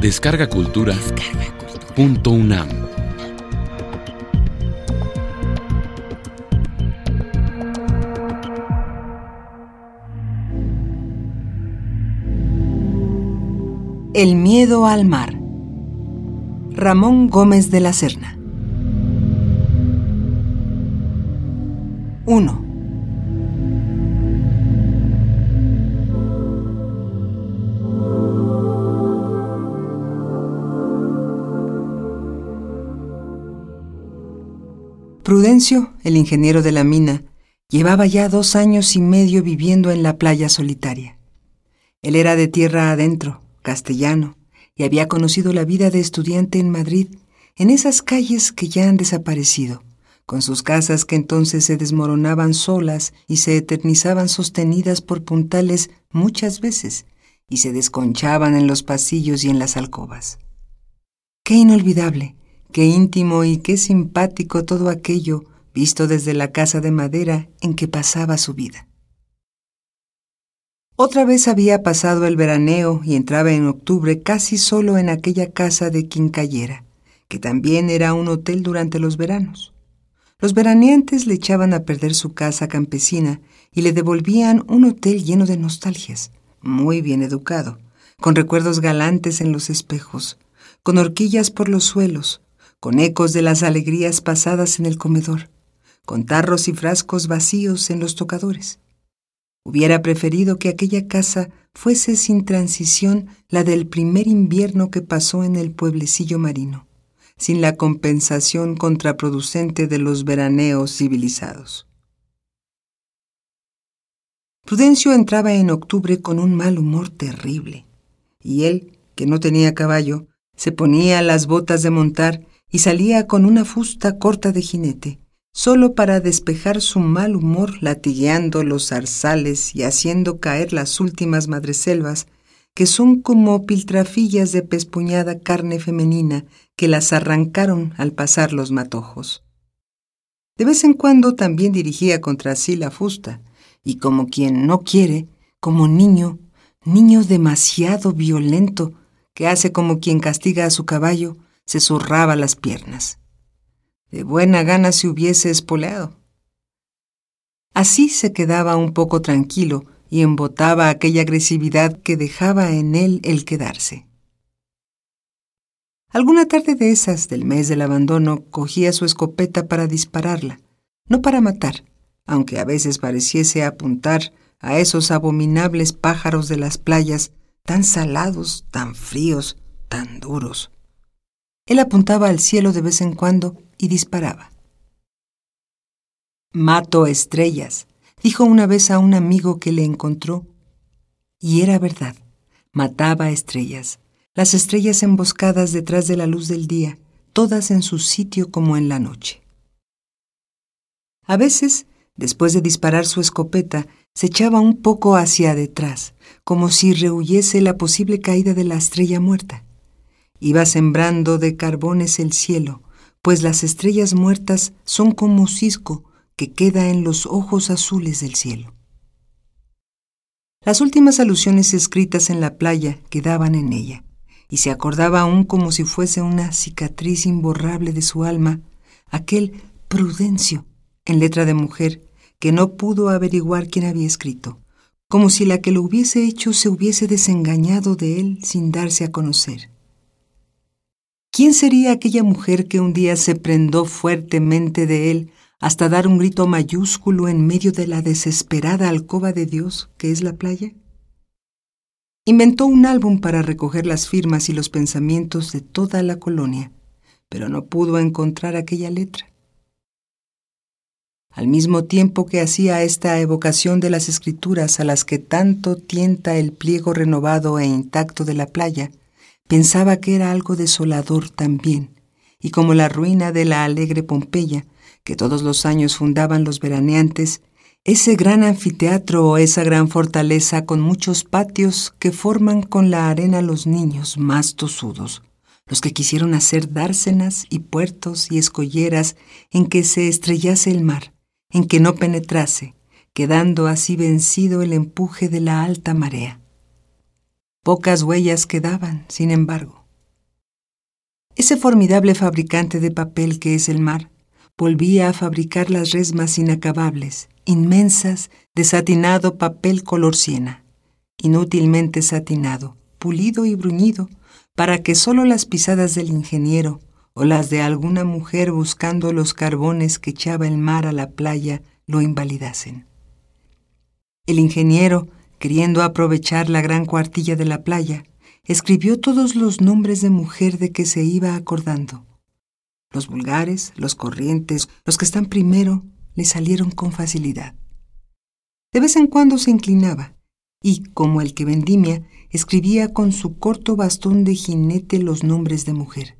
Descarga Cultura. Punto UNAM. El miedo al mar. Ramón Gómez de la Serna. Prudencio, el ingeniero de la mina, llevaba ya dos años y medio viviendo en la playa solitaria. Él era de tierra adentro, castellano, y había conocido la vida de estudiante en Madrid, en esas calles que ya han desaparecido, con sus casas que entonces se desmoronaban solas y se eternizaban sostenidas por puntales muchas veces, y se desconchaban en los pasillos y en las alcobas. Qué inolvidable, qué íntimo y qué simpático todo aquello visto desde la casa de madera en que pasaba su vida. Otra vez había pasado el veraneo y entraba en octubre casi solo en aquella casa de Quincayera, que también era un hotel durante los veranos. Los veraneantes le echaban a perder su casa campesina y le devolvían un hotel lleno de nostalgias, muy bien educado, con recuerdos galantes en los espejos, con horquillas por los suelos, con ecos de las alegrías pasadas en el comedor, con tarros y frascos vacíos en los tocadores. Hubiera preferido que aquella casa fuese sin transición la del primer invierno que pasó en el pueblecillo marino, sin la compensación contraproducente de los veraneos civilizados. Prudencio entraba en octubre con un mal humor terrible, y él, que no tenía caballo, se ponía las botas de montar y salía con una fusta corta de jinete, solo para despejar su mal humor latigueando los zarzales y haciendo caer las últimas madreselvas, que son como piltrafillas de pespuñada carne femenina que las arrancaron al pasar los matojos. De vez en cuando también dirigía contra sí la fusta, y como quien no quiere, como niño, niño demasiado violento, que hace como quien castiga a su caballo, se zurraba las piernas. De buena gana se hubiese espoleado. Así se quedaba un poco tranquilo y embotaba aquella agresividad que dejaba en él el quedarse. Alguna tarde de esas del mes del abandono cogía su escopeta para dispararla, no para matar, aunque a veces pareciese apuntar a esos abominables pájaros de las playas, tan salados, tan fríos, tan duros. Él apuntaba al cielo de vez en cuando y disparaba. Mato estrellas, dijo una vez a un amigo que le encontró. Y era verdad, mataba estrellas, las estrellas emboscadas detrás de la luz del día, todas en su sitio como en la noche. A veces, después de disparar su escopeta, se echaba un poco hacia detrás, como si rehuyese la posible caída de la estrella muerta. Iba sembrando de carbones el cielo, pues las estrellas muertas son como cisco que queda en los ojos azules del cielo. Las últimas alusiones escritas en la playa quedaban en ella, y se acordaba aún como si fuese una cicatriz imborrable de su alma, aquel prudencio, en letra de mujer, que no pudo averiguar quién había escrito, como si la que lo hubiese hecho se hubiese desengañado de él sin darse a conocer. ¿Quién sería aquella mujer que un día se prendó fuertemente de él hasta dar un grito mayúsculo en medio de la desesperada alcoba de Dios que es la playa? Inventó un álbum para recoger las firmas y los pensamientos de toda la colonia, pero no pudo encontrar aquella letra. Al mismo tiempo que hacía esta evocación de las escrituras a las que tanto tienta el pliego renovado e intacto de la playa, Pensaba que era algo desolador también, y como la ruina de la alegre Pompeya, que todos los años fundaban los veraneantes, ese gran anfiteatro o esa gran fortaleza con muchos patios que forman con la arena los niños más tosudos, los que quisieron hacer dársenas y puertos y escolleras en que se estrellase el mar, en que no penetrase, quedando así vencido el empuje de la alta marea. Pocas huellas quedaban, sin embargo, Ese formidable fabricante de papel que es el mar volvía a fabricar las resmas inacabables, inmensas, de satinado papel color siena, inútilmente satinado, pulido y bruñido, para que sólo las pisadas del ingeniero o las de alguna mujer buscando los carbones que echaba el mar a la playa lo invalidasen. El ingeniero, queriendo aprovechar la gran cuartilla de la playa, escribió todos los nombres de mujer de que se iba acordando los vulgares, los corrientes, los que están primero, le salieron con facilidad. De vez en cuando se inclinaba y, como el que vendimia, escribía con su corto bastón de jinete los nombres de mujer.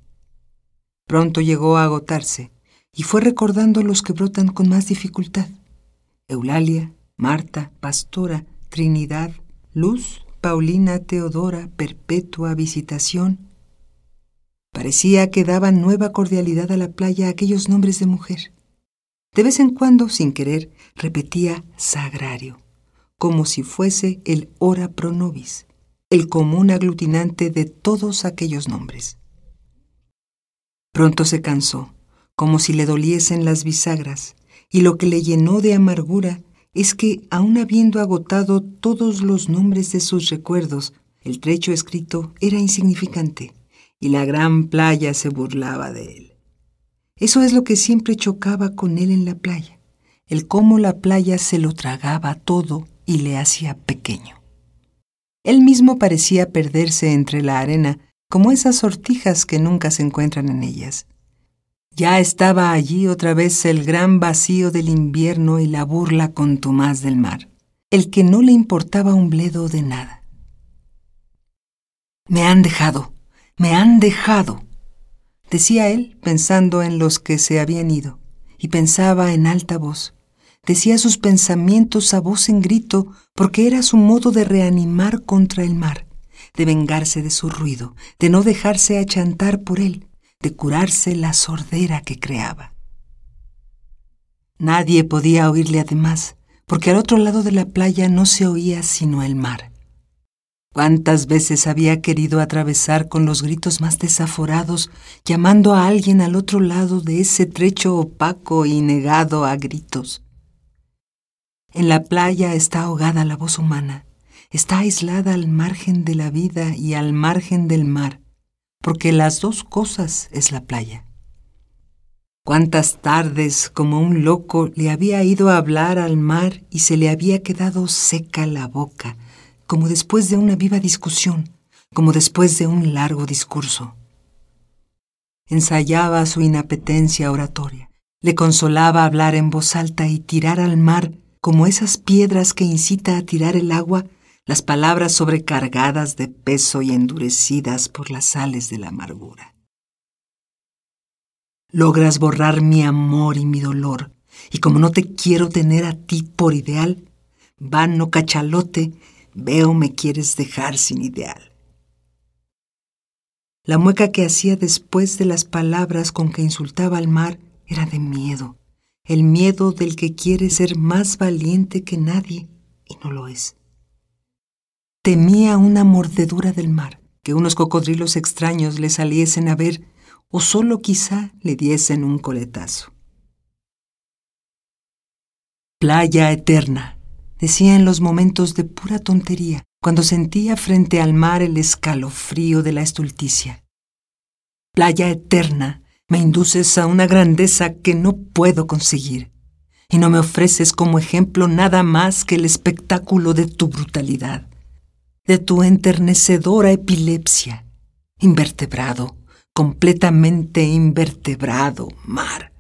Pronto llegó a agotarse y fue recordando los que brotan con más dificultad. Eulalia, Marta, Pastora, Trinidad, Luz, Paulina, Teodora, Perpetua, Visitación, Parecía que daban nueva cordialidad a la playa aquellos nombres de mujer. De vez en cuando, sin querer, repetía sagrario, como si fuese el ora pro nobis, el común aglutinante de todos aquellos nombres. Pronto se cansó, como si le doliesen las bisagras, y lo que le llenó de amargura es que, aun habiendo agotado todos los nombres de sus recuerdos, el trecho escrito era insignificante y la gran playa se burlaba de él. Eso es lo que siempre chocaba con él en la playa, el cómo la playa se lo tragaba todo y le hacía pequeño. Él mismo parecía perderse entre la arena como esas sortijas que nunca se encuentran en ellas. Ya estaba allí otra vez el gran vacío del invierno y la burla contumaz del mar, el que no le importaba un bledo de nada. Me han dejado, me han dejado, decía él pensando en los que se habían ido, y pensaba en alta voz. Decía sus pensamientos a voz en grito porque era su modo de reanimar contra el mar, de vengarse de su ruido, de no dejarse achantar por él, de curarse la sordera que creaba. Nadie podía oírle además, porque al otro lado de la playa no se oía sino el mar. Cuántas veces había querido atravesar con los gritos más desaforados, llamando a alguien al otro lado de ese trecho opaco y negado a gritos. En la playa está ahogada la voz humana, está aislada al margen de la vida y al margen del mar, porque las dos cosas es la playa. Cuántas tardes, como un loco, le había ido a hablar al mar y se le había quedado seca la boca, como después de una viva discusión, como después de un largo discurso. Ensayaba su inapetencia oratoria, le consolaba hablar en voz alta y tirar al mar, como esas piedras que incita a tirar el agua, las palabras sobrecargadas de peso y endurecidas por las sales de la amargura. Logras borrar mi amor y mi dolor, y como no te quiero tener a ti por ideal, vano cachalote, Veo me quieres dejar sin ideal. La mueca que hacía después de las palabras con que insultaba al mar era de miedo, el miedo del que quiere ser más valiente que nadie y no lo es. Temía una mordedura del mar, que unos cocodrilos extraños le saliesen a ver o solo quizá le diesen un coletazo. Playa eterna, decía en los momentos de pura tontería, cuando sentía frente al mar el escalofrío de la estulticia. Playa eterna, me induces a una grandeza que no puedo conseguir, y no me ofreces como ejemplo nada más que el espectáculo de tu brutalidad, de tu enternecedora epilepsia, invertebrado, completamente invertebrado, mar.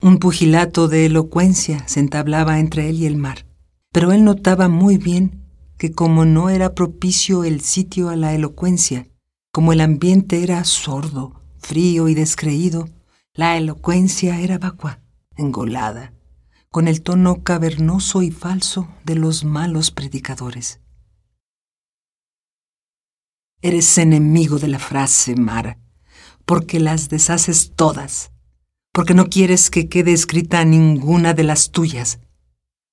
Un pugilato de elocuencia se entablaba entre él y el mar, pero él notaba muy bien que como no era propicio el sitio a la elocuencia, como el ambiente era sordo, frío y descreído, la elocuencia era vacua, engolada, con el tono cavernoso y falso de los malos predicadores. Eres enemigo de la frase, Mar, porque las deshaces todas porque no quieres que quede escrita ninguna de las tuyas.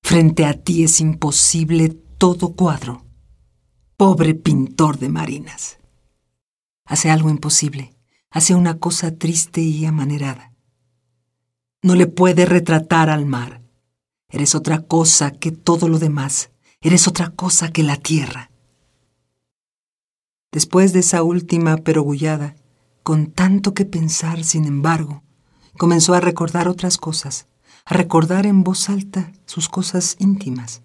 Frente a ti es imposible todo cuadro. Pobre pintor de marinas. hace algo imposible, hace una cosa triste y amanerada. No le puede retratar al mar. Eres otra cosa que todo lo demás, eres otra cosa que la tierra. Después de esa última perogullada, con tanto que pensar, sin embargo, comenzó a recordar otras cosas, a recordar en voz alta sus cosas íntimas.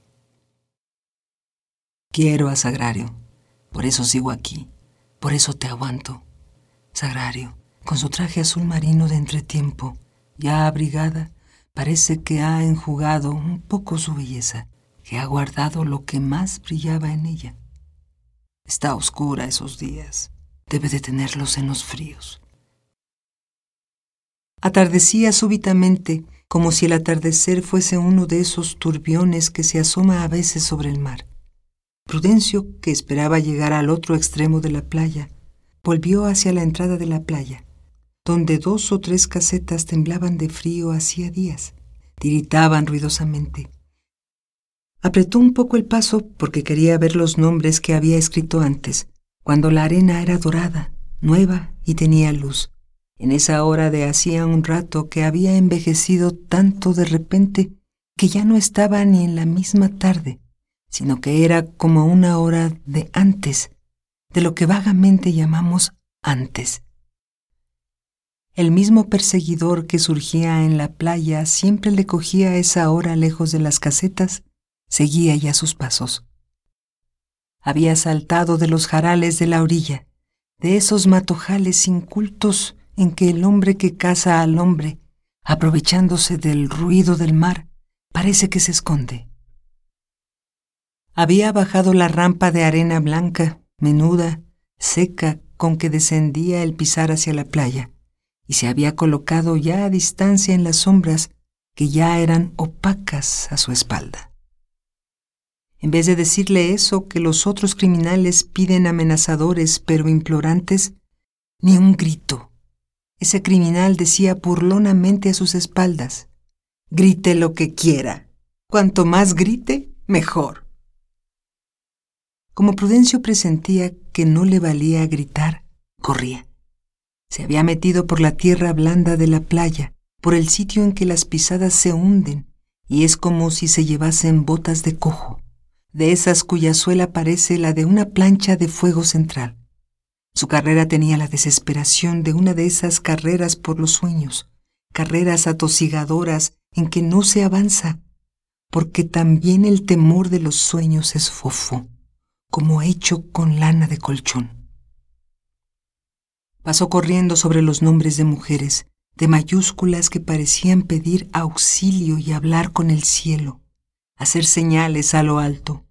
Quiero a Sagrario, por eso sigo aquí, por eso te aguanto. Sagrario, con su traje azul marino de entretiempo, ya abrigada, parece que ha enjugado un poco su belleza, que ha guardado lo que más brillaba en ella. Está oscura esos días, debe de tenerlos en los fríos. Atardecía súbitamente, como si el atardecer fuese uno de esos turbiones que se asoma a veces sobre el mar. Prudencio, que esperaba llegar al otro extremo de la playa, volvió hacia la entrada de la playa, donde dos o tres casetas temblaban de frío hacía días, tiritaban ruidosamente. Apretó un poco el paso porque quería ver los nombres que había escrito antes, cuando la arena era dorada, nueva y tenía luz en esa hora de hacía un rato que había envejecido tanto de repente que ya no estaba ni en la misma tarde, sino que era como una hora de antes, de lo que vagamente llamamos antes. El mismo perseguidor que surgía en la playa siempre le cogía esa hora lejos de las casetas, seguía ya sus pasos. Había saltado de los jarales de la orilla, de esos matojales incultos en que el hombre que caza al hombre, aprovechándose del ruido del mar, parece que se esconde. Había bajado la rampa de arena blanca, menuda, seca, con que descendía el pisar hacia la playa, y se había colocado ya a distancia en las sombras que ya eran opacas a su espalda. En vez de decirle eso que los otros criminales piden amenazadores pero implorantes, ni un grito, ese criminal decía burlonamente a sus espaldas, grite lo que quiera. Cuanto más grite, mejor. Como Prudencio presentía que no le valía gritar, corría. Se había metido por la tierra blanda de la playa, por el sitio en que las pisadas se hunden, y es como si se llevasen botas de cojo, de esas cuya suela parece la de una plancha de fuego central. Su carrera tenía la desesperación de una de esas carreras por los sueños, carreras atosigadoras en que no se avanza, porque también el temor de los sueños es fofo, como hecho con lana de colchón. Pasó corriendo sobre los nombres de mujeres, de mayúsculas que parecían pedir auxilio y hablar con el cielo, hacer señales a lo alto.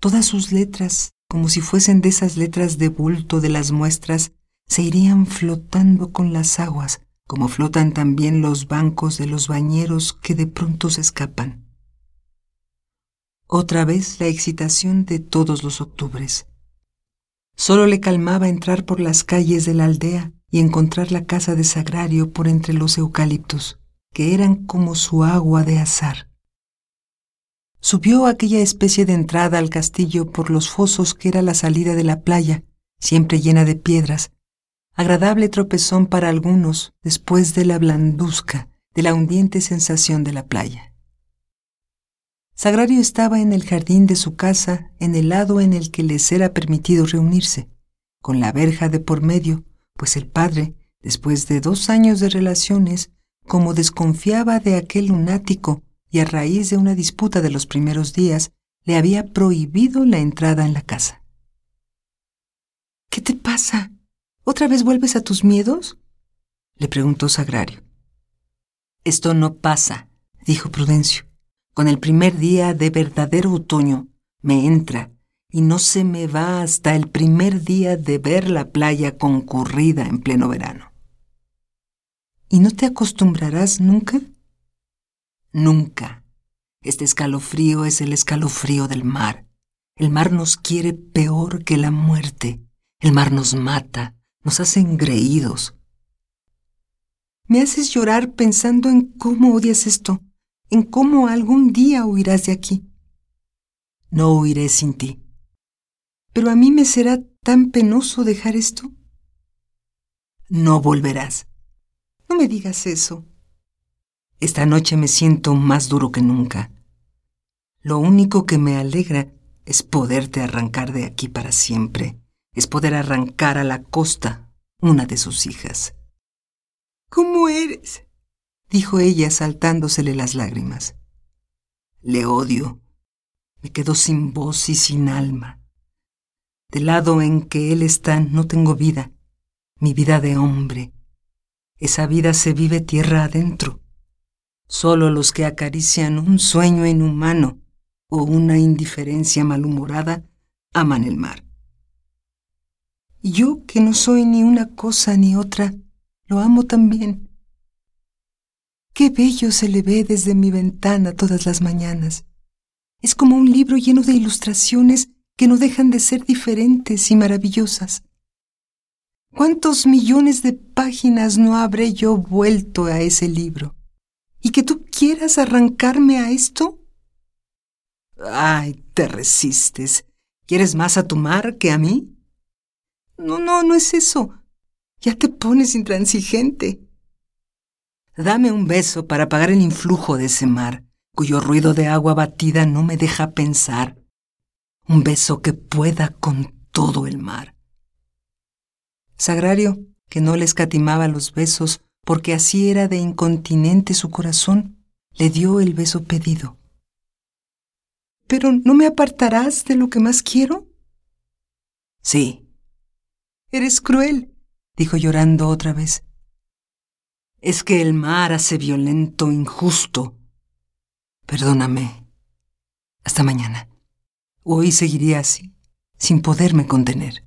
Todas sus letras como si fuesen de esas letras de bulto de las muestras, se irían flotando con las aguas, como flotan también los bancos de los bañeros que de pronto se escapan. Otra vez la excitación de todos los octubres. Solo le calmaba entrar por las calles de la aldea y encontrar la casa de Sagrario por entre los eucaliptos, que eran como su agua de azar. Subió aquella especie de entrada al castillo por los fosos que era la salida de la playa, siempre llena de piedras, agradable tropezón para algunos después de la blanduzca, de la hundiente sensación de la playa. Sagrario estaba en el jardín de su casa, en el lado en el que les era permitido reunirse, con la verja de por medio, pues el padre, después de dos años de relaciones, como desconfiaba de aquel lunático, y a raíz de una disputa de los primeros días le había prohibido la entrada en la casa. ¿Qué te pasa? ¿Otra vez vuelves a tus miedos? le preguntó Sagrario. Esto no pasa, dijo Prudencio. Con el primer día de verdadero otoño me entra y no se me va hasta el primer día de ver la playa concurrida en pleno verano. ¿Y no te acostumbrarás nunca? Nunca. Este escalofrío es el escalofrío del mar. El mar nos quiere peor que la muerte. El mar nos mata, nos hace engreídos. Me haces llorar pensando en cómo odias esto, en cómo algún día huirás de aquí. No huiré sin ti. Pero a mí me será tan penoso dejar esto. no volverás. No me digas eso. Esta noche me siento más duro que nunca. Lo único que me alegra es poderte arrancar de aquí para siempre, es poder arrancar a la costa una de sus hijas. ¿Cómo eres? Dijo ella saltándosele las lágrimas. Le odio. Me quedo sin voz y sin alma. Del lado en que él está no tengo vida, mi vida de hombre. Esa vida se vive tierra adentro. Solo los que acarician un sueño inhumano o una indiferencia malhumorada aman el mar. Y yo, que no soy ni una cosa ni otra, lo amo también. Qué bello se le ve desde mi ventana todas las mañanas. Es como un libro lleno de ilustraciones que no dejan de ser diferentes y maravillosas. ¿Cuántos millones de páginas no habré yo vuelto a ese libro? ¿Y que tú quieras arrancarme a esto? Ay, te resistes. ¿Quieres más a tu mar que a mí? No, no, no es eso. Ya te pones intransigente. Dame un beso para apagar el influjo de ese mar, cuyo ruido de agua batida no me deja pensar. Un beso que pueda con todo el mar. Sagrario, que no le escatimaba los besos, porque así era de incontinente su corazón, le dio el beso pedido. ¿Pero no me apartarás de lo que más quiero? Sí. Eres cruel, dijo llorando otra vez. Es que el mar hace violento, injusto. Perdóname. Hasta mañana. Hoy seguiría así, sin poderme contener.